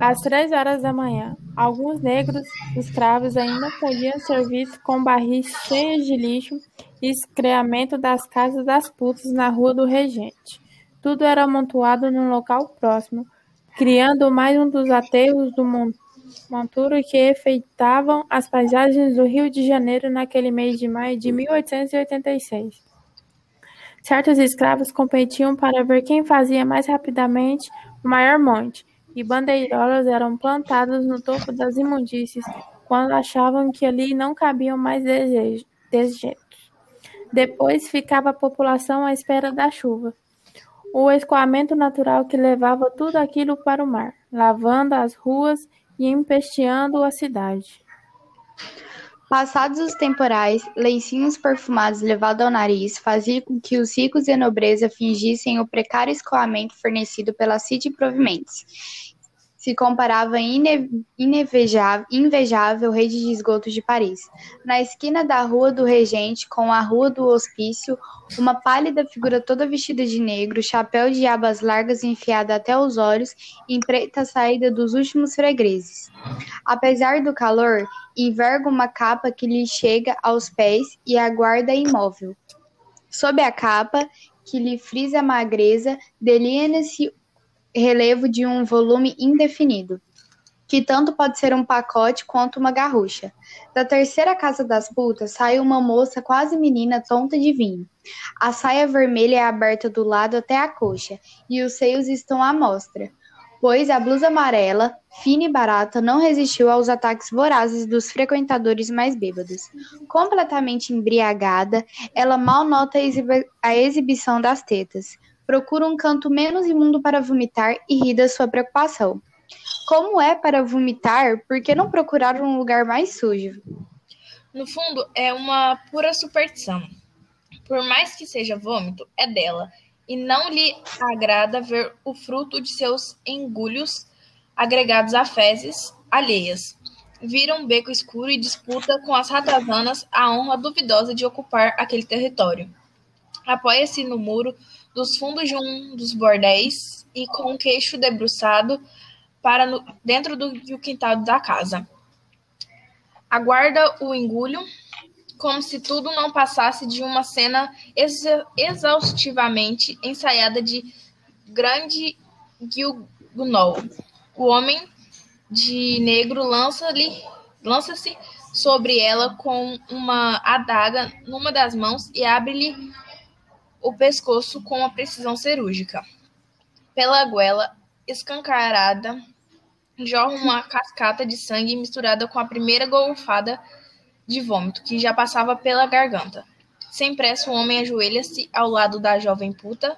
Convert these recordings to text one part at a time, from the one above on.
Às três horas da manhã, alguns negros escravos ainda podiam ser vistos com barris cheios de lixo e excremento das casas das putas na Rua do Regente. Tudo era amontoado num local próximo, criando mais um dos aterros do monturo que enfeitavam as paisagens do Rio de Janeiro naquele mês de maio de 1886. Certos escravos competiam para ver quem fazia mais rapidamente o maior monte, e bandeirolas eram plantadas no topo das imundícies quando achavam que ali não cabiam mais dejetos. Depois ficava a população à espera da chuva, o escoamento natural que levava tudo aquilo para o mar, lavando as ruas e empesteando a cidade. Passados os temporais, lencinhos perfumados levados ao nariz faziam com que os ricos e a nobreza fingissem o precário escoamento fornecido pela City Provimentes se comparava inevejável, invejável rede de esgotos de Paris. Na esquina da Rua do Regente com a Rua do Hospício, uma pálida figura toda vestida de negro, chapéu de abas largas enfiada até os olhos, empreita a saída dos últimos fregueses. Apesar do calor, enverga uma capa que lhe chega aos pés e aguarda imóvel. Sob a capa, que lhe frisa a magreza, delinea-se relevo de um volume indefinido, que tanto pode ser um pacote quanto uma garrucha. Da terceira casa das putas sai uma moça quase menina tonta de vinho. A saia vermelha é aberta do lado até a coxa, e os seios estão à mostra, pois a blusa amarela, fina e barata, não resistiu aos ataques vorazes dos frequentadores mais bêbados. Completamente embriagada, ela mal nota a exibição das tetas, procura um canto menos imundo para vomitar e ri da sua preocupação. Como é para vomitar, por que não procurar um lugar mais sujo? No fundo, é uma pura superstição. Por mais que seja vômito, é dela, e não lhe agrada ver o fruto de seus engulhos agregados a fezes alheias. Vira um beco escuro e disputa com as ratazanas a honra duvidosa de ocupar aquele território. Apoia-se no muro dos fundos de um dos bordéis e com o queixo debruçado para no, dentro do, do quintal da casa. Aguarda o engulho, como se tudo não passasse de uma cena ex, exaustivamente ensaiada de grande Gilgunol. O homem de negro lança-se lança sobre ela com uma adaga numa das mãos e abre-lhe o pescoço com uma precisão cirúrgica. Pela goela escancarada, jorra uma cascata de sangue misturada com a primeira golfada de vômito que já passava pela garganta. Sem pressa, o homem ajoelha-se ao lado da jovem puta,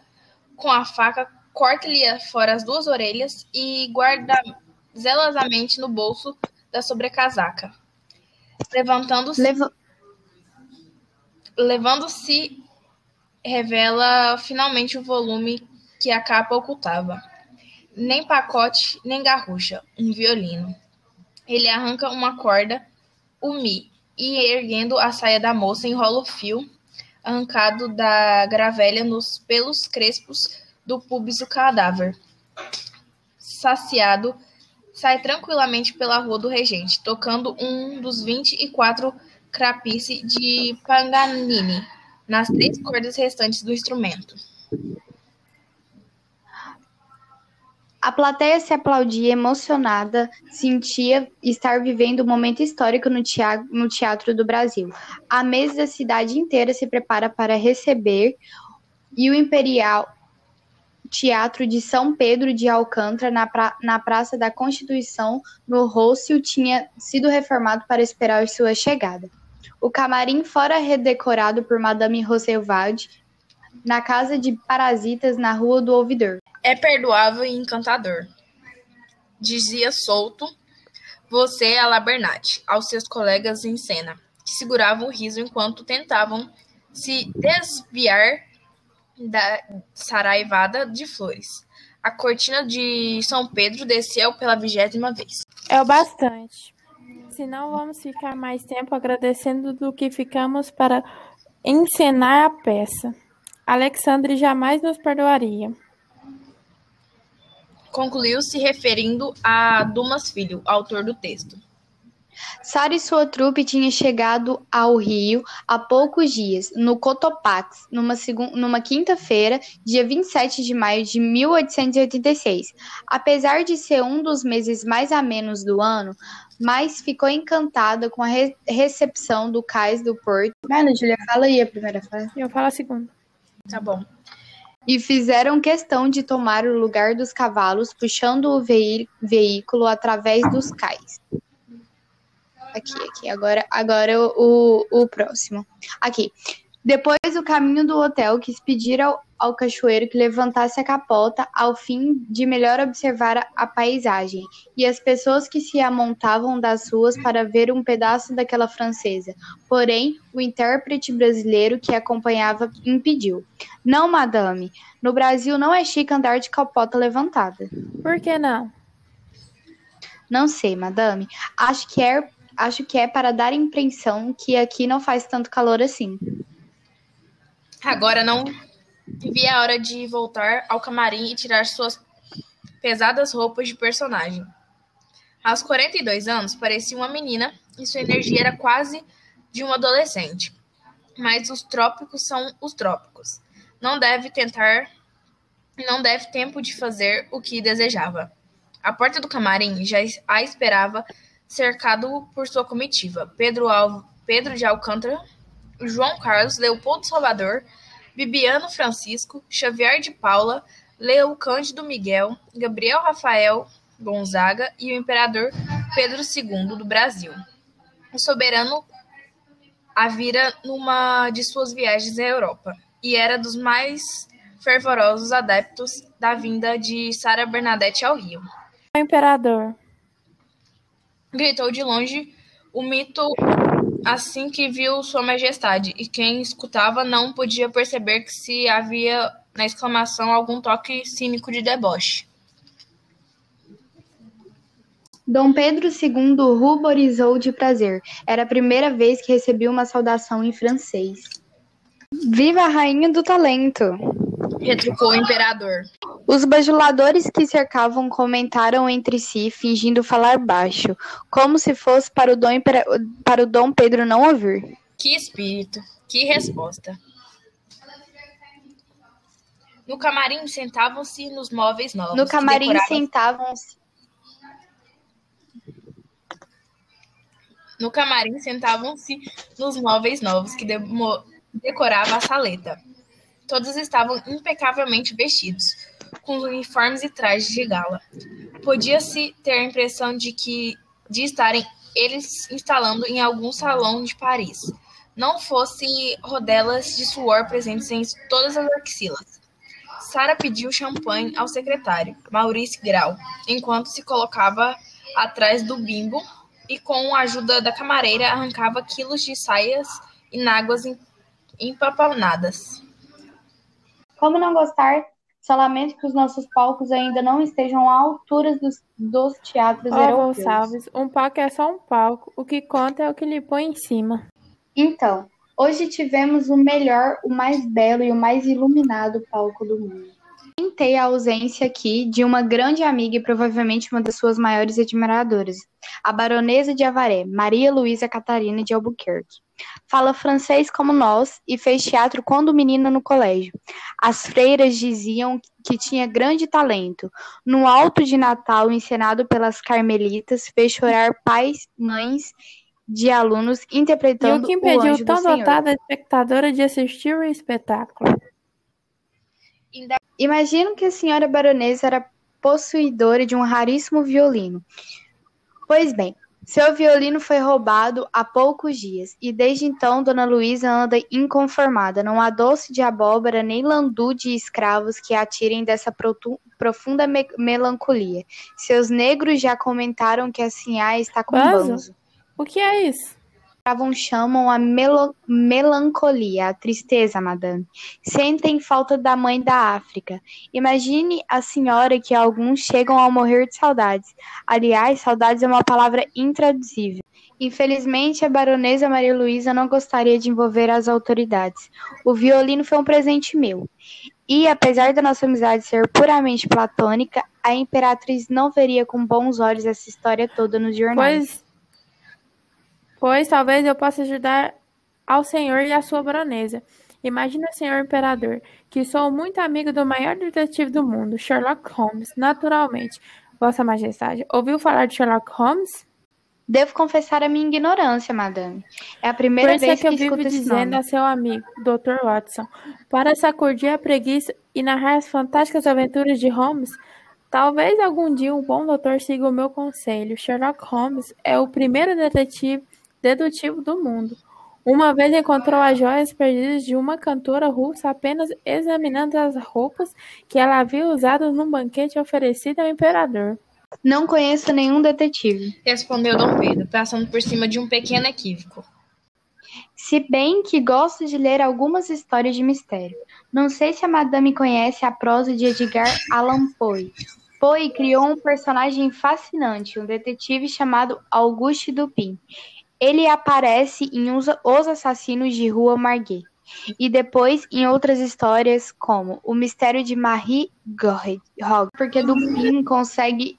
com a faca corta-lhe fora as duas orelhas e guarda zelosamente no bolso da sobrecasaca. Levantando-se. Leva... Levando-se revela finalmente o volume que a capa ocultava. Nem pacote, nem garrucha, um violino. Ele arranca uma corda, o mi, e erguendo a saia da moça, enrola o fio arrancado da gravelha nos pelos crespos do pubis do cadáver. Saciado, sai tranquilamente pela rua do regente, tocando um dos vinte e quatro crapice de Paganini nas três cordas restantes do instrumento. A plateia se aplaudia emocionada, sentia estar vivendo um momento histórico no teatro, no teatro do Brasil. A mesa da cidade inteira se prepara para receber e o Imperial Teatro de São Pedro de Alcântara, na, pra, na Praça da Constituição, no Rôssio, tinha sido reformado para esperar sua chegada. O camarim fora redecorado por Madame Roosevelt na casa de parasitas na Rua do Ouvidor. É perdoável e encantador. Dizia solto você a Labernat aos seus colegas em cena, que seguravam o riso enquanto tentavam se desviar da saraivada de flores. A cortina de São Pedro desceu pela vigésima vez. É o bastante senão vamos ficar mais tempo agradecendo do que ficamos para encenar a peça. Alexandre jamais nos perdoaria. concluiu se referindo a Dumas Filho, autor do texto. Sara e sua trupe tinham chegado ao Rio há poucos dias, no Cotopaxi, numa, numa quinta-feira, dia 27 de maio de 1886. Apesar de ser um dos meses mais amenos do ano, mas ficou encantada com a re recepção do cais do porto. Mano, Julia, fala aí a primeira frase. Eu falo a segunda. Tá bom. E fizeram questão de tomar o lugar dos cavalos, puxando o veículo através dos cais. Aqui, aqui. Agora, agora o, o próximo. Aqui. Depois o caminho do hotel quis pedir ao, ao cachoeiro que levantasse a capota ao fim de melhor observar a, a paisagem e as pessoas que se amontavam das ruas para ver um pedaço daquela francesa. Porém, o intérprete brasileiro que acompanhava impediu. Não, madame. No Brasil não é chique andar de capota levantada. Por que não? Não sei, madame. Acho que é acho que é para dar a impressão que aqui não faz tanto calor assim. Agora não vi a hora de voltar ao camarim e tirar suas pesadas roupas de personagem. Aos 42 anos, parecia uma menina e sua energia era quase de um adolescente. Mas os trópicos são os trópicos. Não deve tentar, não deve tempo de fazer o que desejava. A porta do camarim já a esperava cercado por sua comitiva: Pedro. Pedro de Alcântara, João Carlos, Leopoldo Salvador, Bibiano Francisco, Xavier de Paula, Leo Cândido Miguel, Gabriel Rafael Gonzaga e o imperador Pedro II do Brasil. O soberano a vira numa de suas viagens à Europa e era dos mais fervorosos adeptos da vinda de Sara Bernadette ao Rio. O imperador gritou de longe o mito assim que viu Sua Majestade, e quem escutava não podia perceber que se havia na exclamação algum toque cínico de deboche. Dom Pedro II ruborizou de prazer. Era a primeira vez que recebia uma saudação em francês. Viva a rainha do talento! Retrucou o imperador. Os bajuladores que cercavam comentaram entre si, fingindo falar baixo, como se fosse para o Dom, Impera... para o Dom Pedro não ouvir. Que espírito, que resposta. No camarim sentavam-se nos móveis novos. No camarim decoravam... sentavam-se. No camarim sentavam-se nos móveis novos que demo... decorava a saleta. Todos estavam impecavelmente vestidos, com uniformes e trajes de gala. Podia-se ter a impressão de que de estarem eles instalando em algum salão de Paris. Não fossem rodelas de suor presentes em todas as axilas. Sara pediu champanhe ao secretário, Maurice Grau, enquanto se colocava atrás do bimbo e, com a ajuda da camareira, arrancava quilos de saias e náguas empapanadas. Como não gostar? Só lamento que os nossos palcos ainda não estejam à altura dos, dos teatros oh, europeus. Gonçalves, um palco é só um palco. O que conta é o que lhe põe em cima. Então, hoje tivemos o melhor, o mais belo e o mais iluminado palco do mundo. A ausência aqui de uma grande amiga e provavelmente uma das suas maiores admiradoras, a baronesa de Avaré, Maria Luísa Catarina de Albuquerque. Fala francês como nós e fez teatro quando menina no colégio. As freiras diziam que tinha grande talento. No alto de Natal, encenado pelas carmelitas, fez chorar pais, mães de alunos interpretando o E o que impediu tão dotada espectadora de assistir o espetáculo? Imagino que a senhora baronesa era possuidora de um raríssimo violino. Pois bem, seu violino foi roubado há poucos dias, e desde então Dona Luísa anda inconformada. Não há doce de abóbora nem landu de escravos que a tirem dessa profunda me melancolia. Seus negros já comentaram que a Sinhá está com Banzo? banzo. O que é isso? Escravos chamam a melo melancolia, a tristeza, madame. Sentem falta da mãe da África. Imagine a senhora que alguns chegam a morrer de saudades. Aliás, saudades é uma palavra intraduzível. Infelizmente, a baronesa Maria Luísa não gostaria de envolver as autoridades. O violino foi um presente meu. E, apesar da nossa amizade ser puramente platônica, a imperatriz não veria com bons olhos essa história toda nos jornais. Pois, pois talvez eu possa ajudar ao senhor e à sua baronesa. Imagina, senhor imperador, que sou muito amigo do maior detetive do mundo, Sherlock Holmes, naturalmente. Vossa Majestade, ouviu falar de Sherlock Holmes? Devo confessar a minha ignorância, madame. É a primeira Por é vez que eu que vivo escuto esse dizendo a seu amigo, Dr. Watson, para sacudir a preguiça e narrar as fantásticas aventuras de Holmes. Talvez algum dia um bom doutor siga o meu conselho. Sherlock Holmes é o primeiro detetive dedutivo do mundo. Uma vez encontrou as joias perdidas de uma cantora russa apenas examinando as roupas que ela havia usado num banquete oferecido ao imperador. Não conheço nenhum detetive. Respondeu Dom Pedro, passando por cima de um pequeno equívoco. Se bem que gosto de ler algumas histórias de mistério. Não sei se a madame conhece a prosa de Edgar Allan Poe. Poe criou um personagem fascinante, um detetive chamado Auguste Dupin. Ele aparece em Os Os Assassinos de Rua Margate e depois em outras histórias como O Mistério de Marie Goret, porque Dupin consegue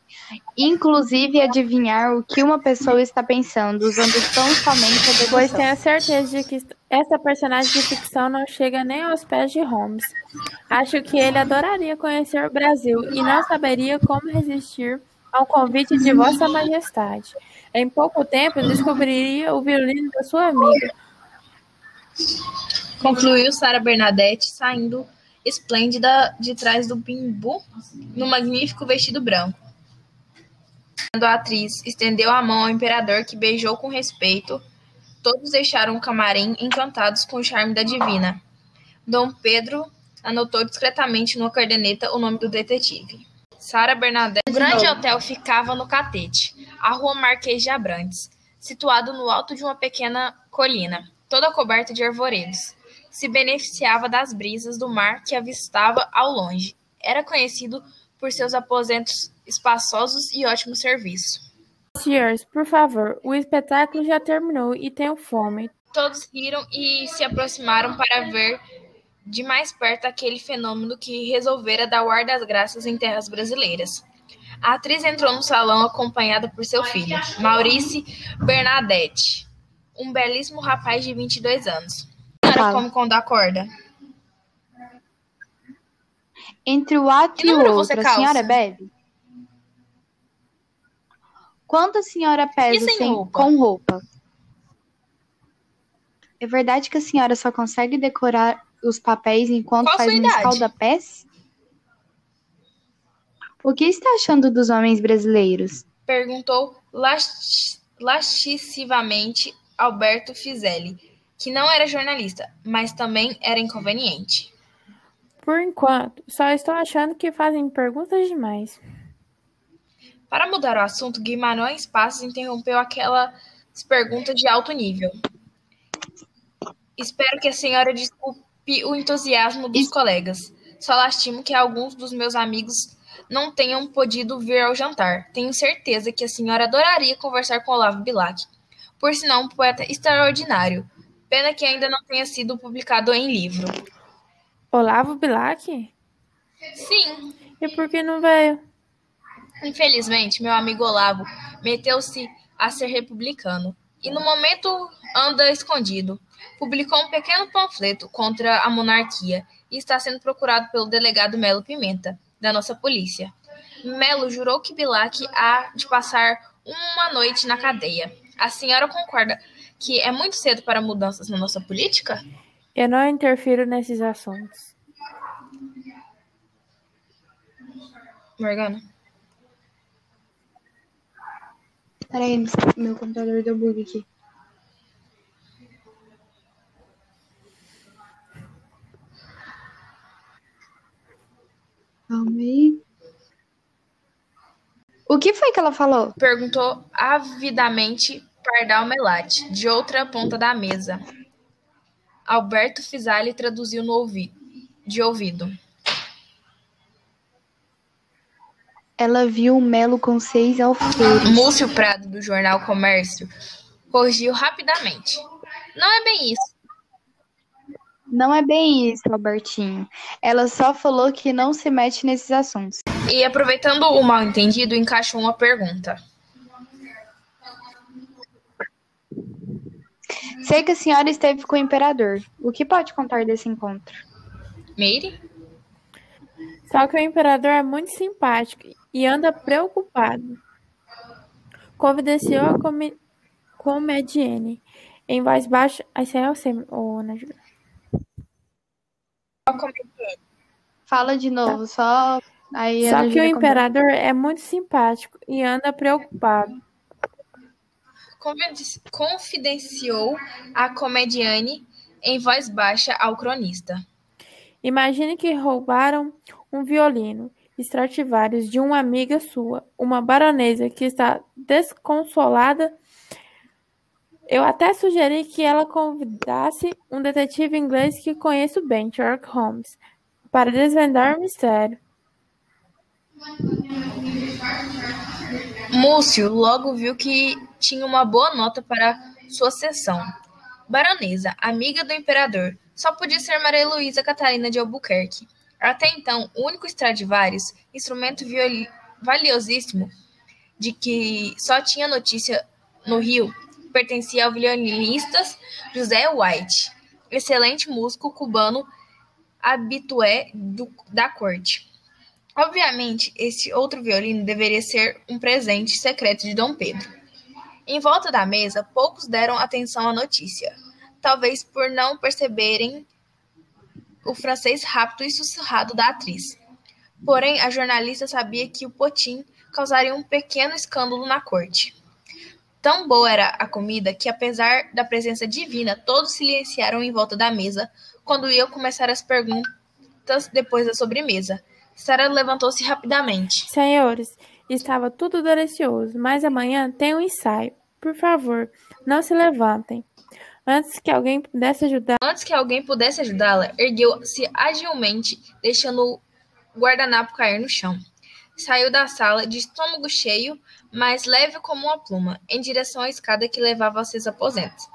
inclusive adivinhar o que uma pessoa está pensando, usando tão somente a Pois dedução. tenho certeza de que essa personagem de ficção não chega nem aos pés de Holmes. Acho que ele adoraria conhecer o Brasil e não saberia como resistir ao convite de Vossa Majestade. Em pouco tempo descobriria o violino da sua amiga. Concluiu Sara Bernadette, saindo esplêndida de trás do bimbu, no magnífico vestido branco. A atriz estendeu a mão ao imperador, que beijou com respeito. Todos deixaram o camarim encantados com o charme da divina. Dom Pedro anotou discretamente numa caderneta o nome do detetive. Sara Bernadette. O grande hotel ficava no Catete, a rua Marquês de Abrantes, situado no alto de uma pequena colina, toda coberta de arvoredos. Se beneficiava das brisas do mar que avistava ao longe. Era conhecido por seus aposentos espaçosos e ótimo serviço. Senhores, por favor, o espetáculo já terminou e tenho fome. Todos riram e se aproximaram para ver de mais perto aquele fenômeno que resolvera dar o ar das graças em terras brasileiras. A atriz entrou no salão acompanhada por seu filho, Maurice Bernadette, um belíssimo rapaz de 22 anos. Era como quando acorda. Entre o ato e o outro, a senhora bebe? Quanto a senhora pesa sem sem- roupa? com roupa? É verdade que a senhora só consegue decorar os papéis enquanto Qual faz um escaldapés? O que está achando dos homens brasileiros? Perguntou lascivamente Alberto Fizelli, que não era jornalista, mas também era inconveniente. Por enquanto, só estou achando que fazem perguntas demais. Para mudar o assunto, Guimarães Passos interrompeu aquelas perguntas de alto nível. Espero que a senhora desculpe o entusiasmo dos colegas. Só lastimo que alguns dos meus amigos não tenham podido vir ao jantar. Tenho certeza que a senhora adoraria conversar com Olavo Bilac. Por sinal, um poeta extraordinário. Pena que ainda não tenha sido publicado em livro. Olavo Bilac? Sim, E por que não veio? Infelizmente, meu amigo Olavo meteu-se a ser republicano e, no momento, anda escondido. Publicou um pequeno panfleto contra a monarquia e está sendo procurado pelo delegado Melo Pimenta, da nossa polícia. Melo jurou que Bilac há de passar uma noite na cadeia. A senhora concorda que é muito cedo para mudanças na nossa política? Eu não interfiro nesses assuntos. Morgana? Peraí, meu computador deu bug aqui. Calma aí. O que foi que ela falou? Perguntou avidamente Pardal Melate, de outra ponta da mesa. Alberto Fisali traduziu no ouvido, de ouvido. Ela viu o Melo com seis alfeiros. Múcio Prado, do jornal Comércio, corrigiu rapidamente. Não é bem isso. Não é bem isso, Albertinho. Ela só falou que não se mete nesses assuntos. E aproveitando o mal entendido, encaixou uma pergunta. Sei que a senhora esteve com o imperador. O que pode contar desse encontro? Meire? Só que o imperador é muito simpático e anda preocupado. Confidenciou a comi comedienne em voz baixa. Aí saiu Fala de novo, só. Aí Só que o imperador é muito simpático e anda preocupado. Confidenci- Confidenciou a comediane em voz baixa ao cronista. Imagine que roubaram um violino Stradivarius de uma amiga sua, uma baronesa que está desconsolada. Eu até sugeri que ela convidasse um detetive inglês que conheço bem, Sherlock Holmes, para desvendar o mistério. Múcio logo viu que tinha uma boa nota para sua sessão. Baronesa, amiga do imperador, só podia ser Maria Luísa Catarina de Albuquerque. Até então, o único Stradivarius, instrumento valiosíssimo de que só tinha notícia no Rio, pertencia ao violinista José White, excelente músico cubano habitué do- da corte. Obviamente, esse outro violino deveria ser um presente secreto de Dom Pedro. Em volta da mesa, poucos deram atenção à notícia, talvez por não perceberem o francês rápido e sussurrado da atriz. Porém, a jornalista sabia que o potim causaria um pequeno escândalo na corte. Tão boa era a comida que, apesar da presença divina, todos silenciaram em volta da mesa quando iam começar as perguntas depois da sobremesa. Sara levantou-se rapidamente. Senhores, estava tudo delicioso, mas amanhã tem um ensaio. Por favor, não se levantem. Antes que alguém pudesse ajudar, Antes que alguém pudesse ajudá-la, ergueu-se agilmente, deixando o guardanapo cair no chão. Saiu da sala de estômago cheio, mas leve como uma pluma, em direção à escada que levava aos seus aposentos.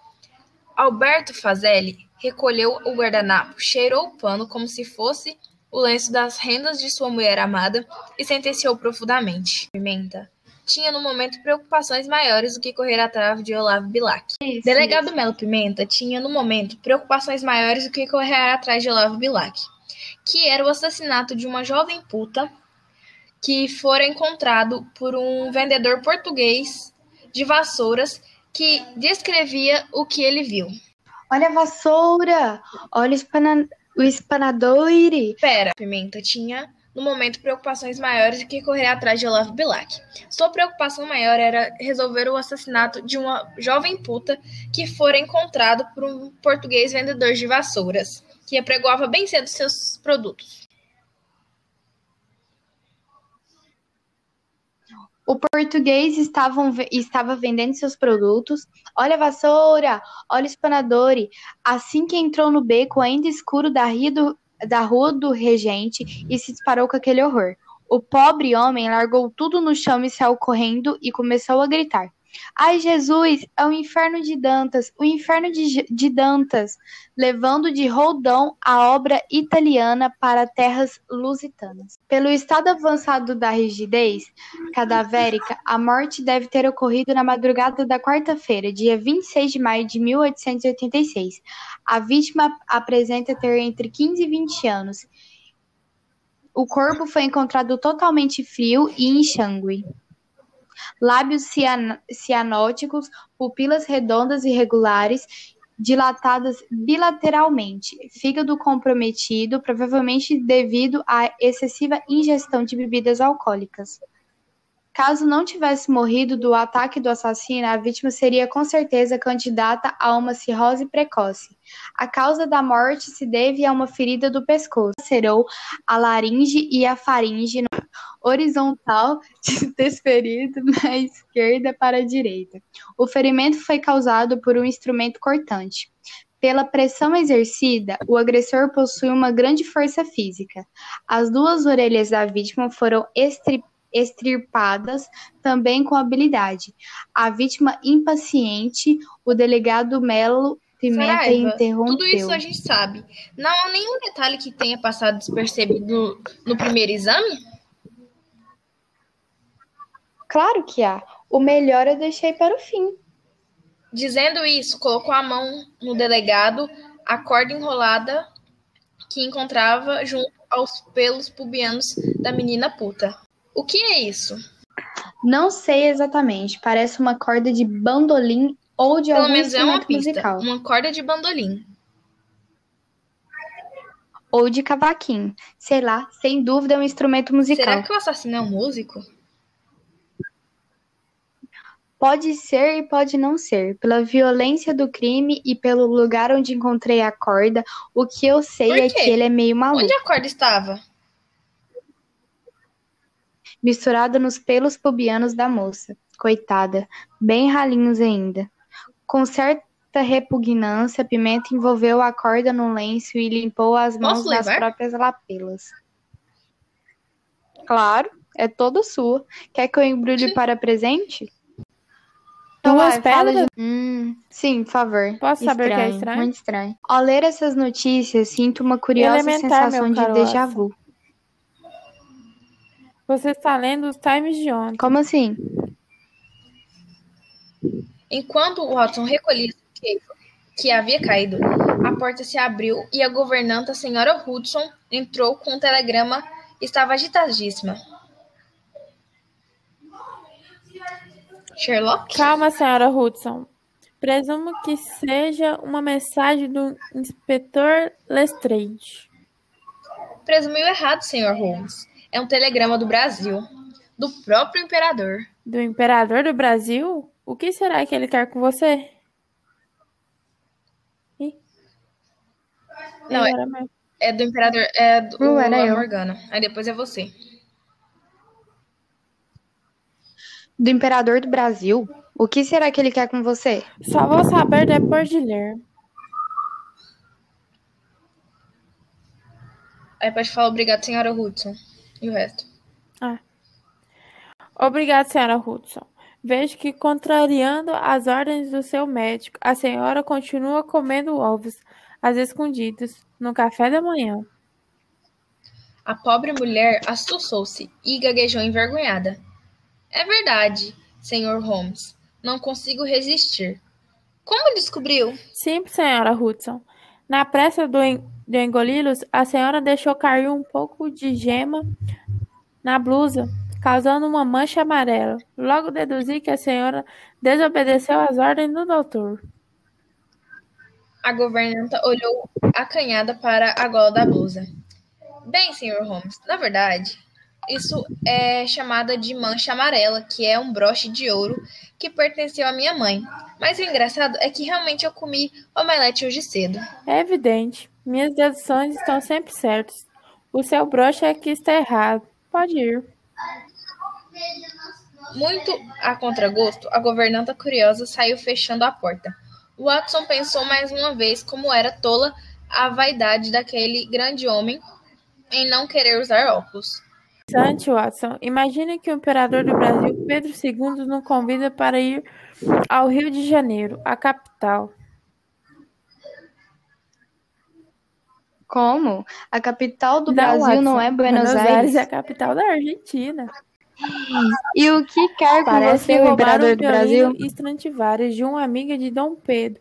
Alberto Fazelli recolheu o guardanapo, cheirou o pano como se fosse o lenço das rendas de sua mulher amada e sentenciou profundamente. Pimenta tinha no momento preocupações maiores do que correr atrás de Olavo Bilac. Isso, Delegado Melo Pimenta tinha, no momento, preocupações maiores do que correr atrás de Olavo Bilac, que era o assassinato de uma jovem puta que fora encontrado por um vendedor português de vassouras que descrevia o que ele viu. Olha a vassoura! Olha o, espana... o espanadoire! Pera, Pimenta tinha, no momento, preocupações maiores do que correr atrás de Olavo Bilac. Sua preocupação maior era resolver o assassinato de uma jovem puta que fora encontrado por um português vendedor de vassouras, que apregoava bem cedo seus produtos. O português estavam estava vendendo seus produtos. Olha a vassoura! Olha o espanadore! Assim que entrou no beco ainda escuro da, da rua do regente e se disparou com aquele horror. O pobre homem largou tudo no chão e saiu correndo e começou a gritar. Ai, Jesus, é o inferno de Dantas, o inferno de, de Dantas, levando de roldão a obra italiana para terras lusitanas. Pelo estado avançado da rigidez cadavérica, a morte deve ter ocorrido na madrugada da quarta-feira, dia 26 de maio de 1886. A vítima apresenta ter entre 15 e 20 anos. O corpo foi encontrado totalmente frio e enxangue. Lábios cian- cianóticos, pupilas redondas e regulares, dilatadas bilateralmente, fígado comprometido, provavelmente devido à excessiva ingestão de bebidas alcoólicas. Caso não tivesse morrido do ataque do assassino, a vítima seria com certeza candidata a uma cirrose precoce. A causa da morte se deve a uma ferida do pescoço, lacerou a laringe e a faringe no horizontal, desferido na esquerda para a direita. O ferimento foi causado por um instrumento cortante. Pela pressão exercida, o agressor possui uma grande força física. As duas orelhas da vítima foram estri- extirpadas também com habilidade. A vítima impaciente, o delegado Melo Pimenta Saraiva, interrompeu. tudo isso a gente sabe. Não há nenhum detalhe que tenha passado despercebido no primeiro exame? Claro que há. O melhor eu deixei para o fim. Dizendo isso, colocou a mão no delegado, a corda enrolada que encontrava junto aos pelos pubianos da menina puta. O que é isso? Não sei exatamente. Parece uma corda de bandolim ou de Pelo algum menos é uma pista. musical. Uma corda de bandolim. Ou de cavaquinho. Sei lá, sem dúvida é um instrumento musical. Será que o assassino é um músico? Pode ser e pode não ser. Pela violência do crime e pelo lugar onde encontrei a corda, o que eu sei é que ele é meio maluco. Onde a corda estava? Misturada nos pelos pubianos da moça. Coitada, bem ralinhos ainda. Com certa repugnância, Pimenta envolveu a corda no lenço e limpou as mãos Posso das levar? próprias lapelas. Claro, é toda sua. Quer que eu embrulhe para presente? Duas Então fala pedras? de- Hum, sim, por favor. Posso saber o que é estranho? Muito estranho. Ao ler essas notícias, sinto uma curiosa Elementar, sensação de déjà vu. Você está lendo os Times de ontem. Como assim? Enquanto Watson recolhia o que, que havia caído, a porta se abriu e a governanta, senhora Hudson, entrou com um telegrama e estava agitadíssima. Sherlock? Calma, senhora Hudson. Presumo que seja uma mensagem do inspetor Lestrade. Presumiu errado, senhor Holmes. É um telegrama do Brasil, do próprio imperador. Do imperador do Brasil? O que será que ele quer com você? Ih. Não, é-. É do imperador, é do Não, era a eu. Morgana. Aí depois é você. Do imperador do Brasil? O que será que ele quer com você? Só vou saber depois de ler. Aí pode falar obrigado, senhora Hudson. E o resto? Obrigada, senhora Hudson. Vejo que, contrariando as ordens do seu médico, a senhora continua comendo ovos às escondidas no café da manhã. A pobre mulher assustou-se e gaguejou envergonhada. É verdade, senhor Holmes. Não consigo resistir. Como descobriu? Simples, senhora Hudson. Na pressa do en- de engoli-los, a senhora deixou cair um pouco de gema na blusa, causando uma mancha amarela. Logo deduzi que a senhora desobedeceu às ordens do doutor. A governanta olhou acanhada para a gola da blusa. Bem, senhor Holmes, na verdade, isso é chamada de mancha amarela, que é um broche de ouro que pertenceu à minha mãe. Mas o engraçado é que realmente eu comi omelete hoje cedo. É evidente. Minhas deduções estão sempre certas. O seu broche é que está errado. Pode ir. Muito a contragosto, a governanta curiosa saiu fechando a porta. Watson pensou mais uma vez como era tola a vaidade daquele grande homem em não querer usar óculos. Interessante, Watson. Imagine que o imperador do Brasil, Pedro II, nos convida para ir ao Rio de Janeiro, a capital. Como? A capital do Não, Brasil não é Buenos, Aires Aires? é a capital da Argentina. E o que quer com Parece você, o imperador do Brasil? Stradivarius de uma amiga de Dom Pedro.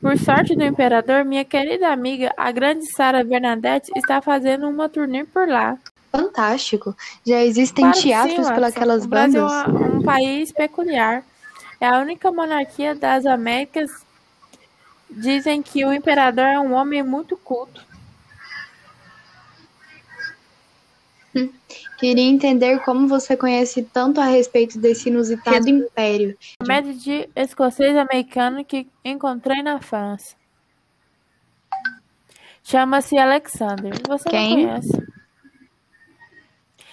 Por sorte do imperador, minha querida amiga, a grande Sara Bernadette, está fazendo uma turnê por lá. Fantástico. Já existem Claro que sim, teatros Watson. pelas O Brasil bandas? é um país peculiar. É a única monarquia das Américas. Dizem que o imperador é um homem muito culto. Queria entender como você conhece tanto a respeito desse inusitado império. Médio de escocês americano que encontrei na França. Chama-se Alexander. Você Quem? não conhece?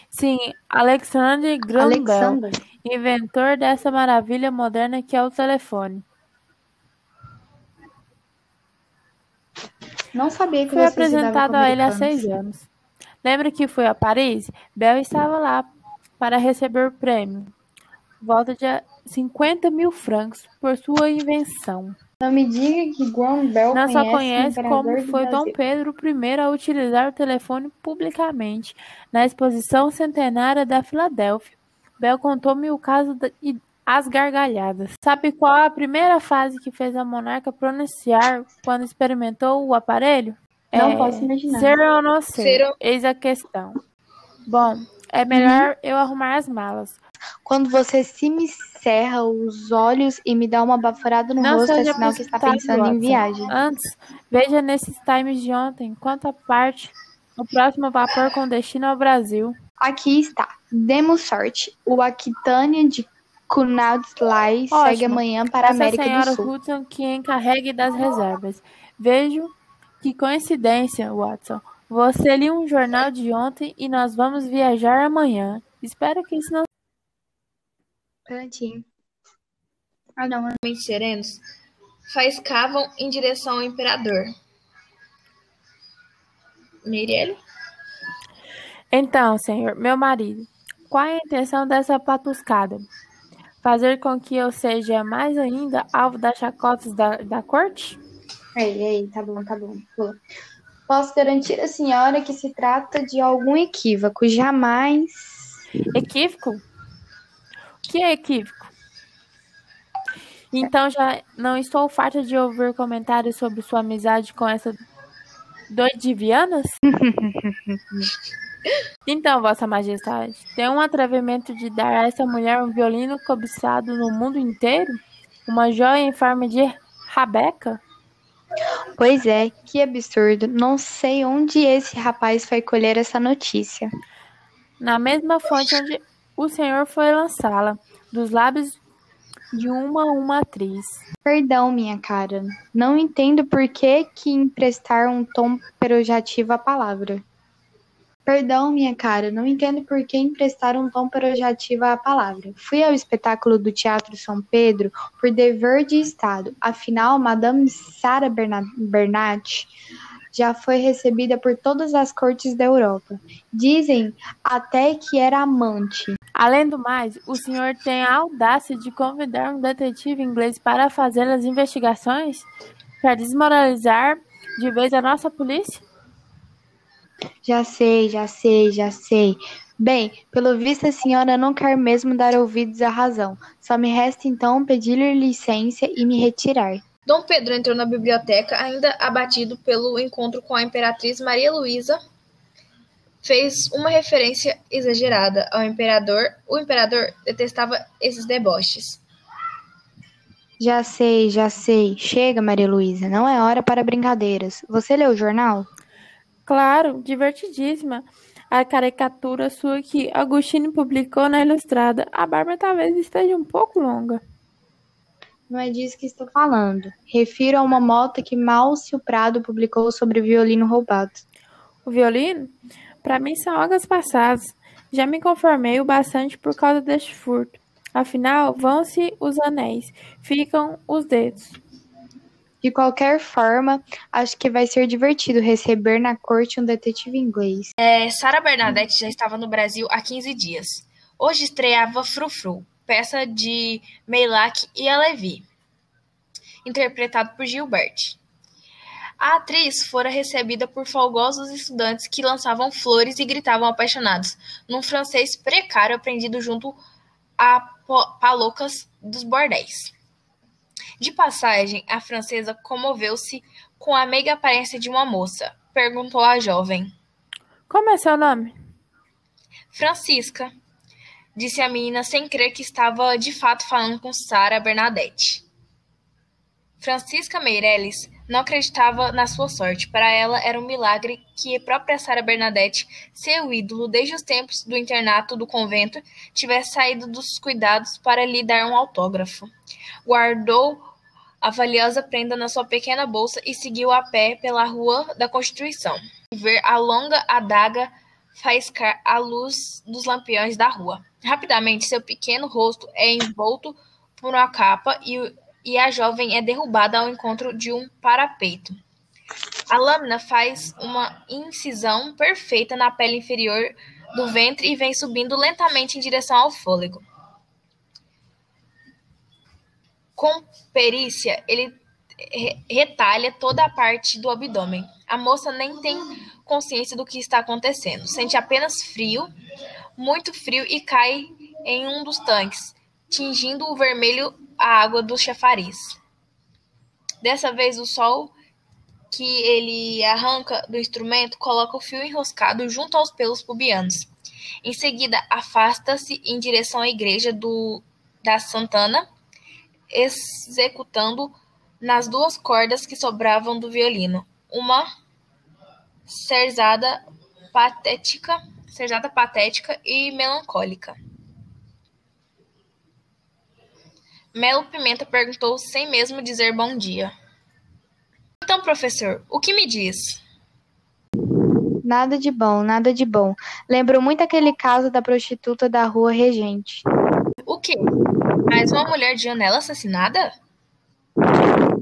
Sim, Alexander Graham Alexander. inventor dessa maravilha moderna que é o telefone. Não sabia que estudava apresentado a ele há seis anos. Lembra que fui a Paris? Bell estava lá para receber o prêmio. Volta de 50 mil francos por sua invenção. Não me diga que Guam Bell Não só conhece como foi Dom. Pedro I a utilizar o telefone publicamente na exposição centenária da Filadélfia. Bel contou-me o caso as gargalhadas. Sabe qual a primeira frase que fez a monarca pronunciar quando experimentou o aparelho? Não É, posso imaginar. Ser ou não ser? Ser ou- Eis a questão. Bom, é melhor eu arrumar as malas. Quando você se me cerra os olhos e me dá uma baforada no Não rosto, é sinal que está pensando em viagem. Antes, veja nesses times de ontem quanto parte o próximo vapor com destino ao Brasil. Aqui está. Demos sorte. O Aquitânia de Kunadslai segue Ótimo. amanhã para a América senhora do Sul. Hudson que encarregue das reservas. Vejo que coincidência, Watson. Você li um jornal de ontem e nós vamos viajar amanhã. Espero que isso não. Prontinho. Ah, não. é- Mente serenos, faiscavam em direção ao imperador. Meirelle? Então, senhor, meu marido, qual é a intenção dessa patuscada? Fazer com que eu seja mais ainda alvo das chacotas da, da corte? Ei, ei, tá bom, tá bom. Pula. Posso garantir à senhora que se trata de algum equívoco. Jamais. Equívoco? O que é equívoco? Então já não estou farta de ouvir comentários sobre sua amizade com essa doidivianas? então, Vossa Majestade, tem um atrevimento de dar a essa mulher um violino cobiçado no mundo inteiro? Uma joia em forma de rabeca? Pois é, que absurdo. Não sei onde esse rapaz foi colher essa notícia. Na mesma fonte onde o senhor foi lançá-la, dos lábios de uma a uma atriz. Perdão, minha cara. Não entendo por que, que emprestar um tom perojativo à palavra. Perdão, minha cara. Não entendo por que emprestar um tom perojativo à palavra. Fui ao espetáculo do Teatro São Pedro por dever de Estado. Afinal, Madame Berna- Bernat já foi recebida por todas as cortes da Europa. Dizem até que era amante. Além do mais, o senhor tem a audácia de convidar um detetive inglês para fazer as investigações? Para desmoralizar de vez a nossa polícia? Já sei, já sei, já sei. Bem, pelo visto a senhora não quer mesmo dar ouvidos à razão. Só me resta então pedir-lhe licença e me retirar. Dom Pedro entrou na biblioteca, ainda abatido pelo encontro com a imperatriz Maria Luísa. Fez uma referência exagerada ao imperador. O imperador detestava esses deboches. Já sei, já sei. Chega, Maria Luísa, não é hora para brincadeiras. Você leu o jornal? Claro, divertidíssima. A caricatura sua que Agostini publicou na Ilustrada. A barba talvez esteja um pouco longa. Não é disso que estou falando. Refiro a uma nota que Márcio Prado publicou sobre o violino roubado. O violino? Para mim são águas passadas. Já me conformei o bastante por causa deste furto. Afinal, vão-se os anéis, ficam os dedos. De qualquer forma, acho que vai ser divertido receber na corte um detetive inglês. É, Sarah Bernadette já estava no Brasil há 15 dias. Hoje estreava Frufru, peça de Meilak e Alevi, interpretado por Gilbert. A atriz fora recebida por folgosos estudantes que lançavam flores e gritavam apaixonados, num francês precário aprendido junto a palocas dos bordéis. De passagem, a francesa comoveu-se com a meiga aparência de uma moça. Perguntou à jovem. Como é seu nome? Francisca, disse a menina sem crer que estava de fato falando com Sara Bernadette. Francisca Meirelles não acreditava na sua sorte. Para ela era um milagre que a própria Sara Bernadette, seu ídolo desde os tempos do internato do convento, tivesse saído dos cuidados para lhe dar um autógrafo. Guardou a valiosa prenda na sua pequena bolsa e seguiu a pé pela Rua da Constituição. Ver a longa adaga faiscar a luz dos lampiões da rua. Rapidamente, seu pequeno rosto é envolto por uma capa e, e a jovem é derrubada ao encontro de um parapeito. A lâmina faz uma incisão perfeita na pele inferior do ventre e vem subindo lentamente em direção ao fôlego. Com perícia, ele retalha toda a parte do abdômen. A moça nem tem consciência do que está acontecendo. Sente apenas frio, muito frio, e cai em um dos tanques, tingindo o vermelho a água do chafariz. Dessa vez, o sol que ele arranca do instrumento coloca o fio enroscado junto aos pelos pubianos. Em seguida, afasta-se em direção à igreja do, da Santana, executando nas duas cordas que sobravam do violino uma serzada patética, serzada patética e melancólica. Melo Pimenta perguntou sem mesmo dizer bom dia. Então, professor, o que me diz? Nada de bom, nada de bom. Lembro muito aquele caso da prostituta da rua Regente. O quê? Mais uma mulher de janela assassinada?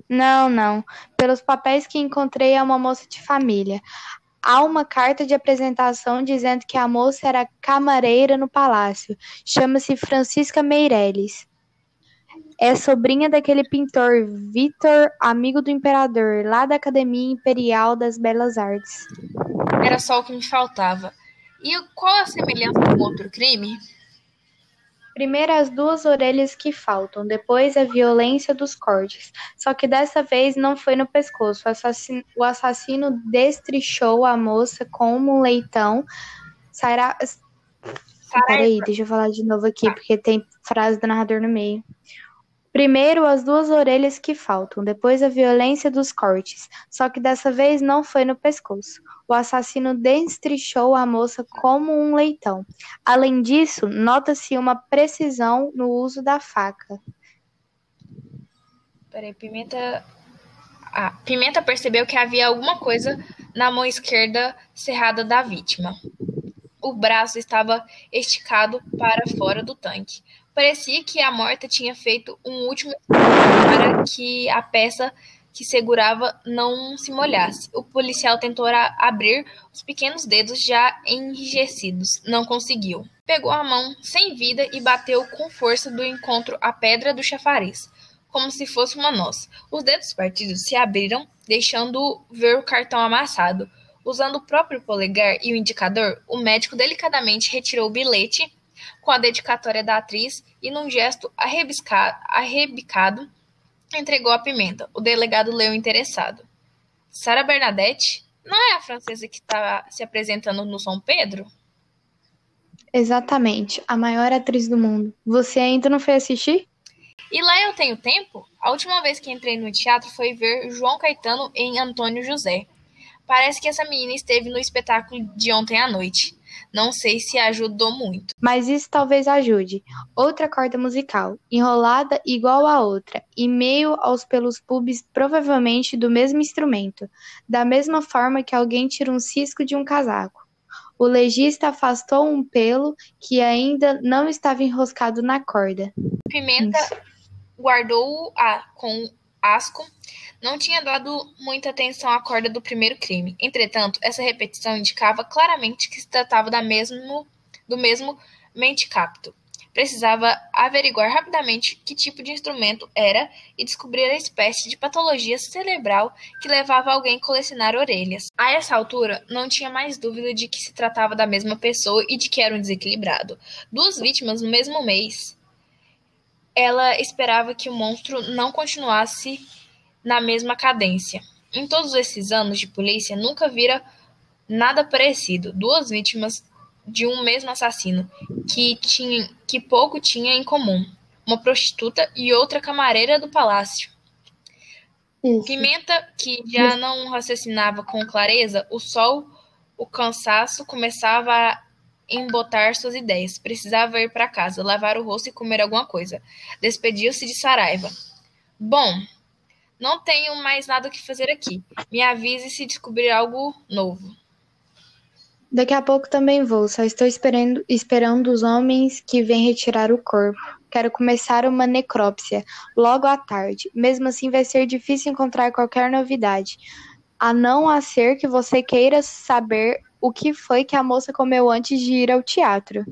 Não, não. Pelos papéis que encontrei é uma moça de família. Há uma carta de apresentação dizendo que a moça era camareira no palácio. Chama-se Francisca Meirelles. É sobrinha daquele pintor Victor, amigo do imperador, lá da Academia Imperial das Belas Artes. Era só o que me faltava. E qual a semelhança com outro crime? Primeiro as duas orelhas que faltam, depois a violência dos cortes. Só que dessa vez não foi no pescoço. O assassino, o assassino destrichou a moça como um leitão. Sará... Peraí, deixa eu falar de novo aqui, porque tem frase do narrador no meio. Primeiro as duas orelhas que faltam, depois a violência dos cortes. Só que dessa vez não foi no pescoço. O assassino destrichou a moça como um leitão. Além disso, nota-se uma precisão no uso da faca. Peraí, Pimenta. Ah, Pimenta percebeu que havia alguma coisa na mão esquerda cerrada da vítima. O braço estava esticado para fora do tanque. Parecia que a morta tinha feito um último para que a peça que segurava não se molhasse. O policial tentou abrir os pequenos dedos já enrijecidos. Não conseguiu. Pegou a mão sem vida e bateu com força do encontro a pedra do chafariz, como se fosse uma noz. Os dedos partidos se abriram, deixando ver o cartão amassado. Usando o próprio polegar e o indicador, o médico delicadamente retirou o bilhete com a dedicatória da atriz e, num gesto arrebicado, entregou a pimenta. O delegado leu interessado. Sara Bernadette? Não é a francesa que está se apresentando no São Pedro? Exatamente, a maior atriz do mundo. Você ainda não foi assistir? E lá eu tenho tempo? A última vez que entrei no teatro foi ver João Caetano em Antônio José. Parece que essa menina esteve no espetáculo de ontem à noite. Não sei se ajudou muito. Mas isso talvez ajude. Outra corda musical, enrolada igual a outra, e meio aos pelos pubs provavelmente do mesmo instrumento, da mesma forma que alguém tira um cisco de um casaco. O legista afastou um pelo que ainda não estava enroscado na corda. Pimenta guardou-o com asco não tinha dado muita atenção à corda do primeiro crime. Entretanto, essa repetição indicava claramente que se tratava da mesmo, do mesmo mentecapto. Precisava averiguar rapidamente que tipo de instrumento era e descobrir a espécie de patologia cerebral que levava alguém a colecionar orelhas. A essa altura, não tinha mais dúvida de que se tratava da mesma pessoa e de que era um desequilibrado. Duas vítimas no mesmo mês. Ela esperava que o monstro não continuasse na mesma cadência. Em todos esses anos de polícia, nunca vira nada parecido. Duas vítimas de um mesmo assassino, que, tinha, que pouco tinha em comum. Uma prostituta e outra camareira do palácio. Isso. Pimenta, que já não raciocinava com clareza, o sol, o cansaço começava a embotar suas ideias. Precisava ir para casa, lavar o rosto e comer alguma coisa. Despediu-se de Saraiva. Bom, não tenho mais nada que fazer aqui. Me avise se descobrir algo novo. Daqui a pouco também vou, só estou esperando, esperando os homens que vêm retirar o corpo. Quero começar uma necrópsia logo à tarde. Mesmo assim, vai ser difícil encontrar qualquer novidade. A não a ser que você queira saber o que foi que a moça comeu antes de ir ao teatro.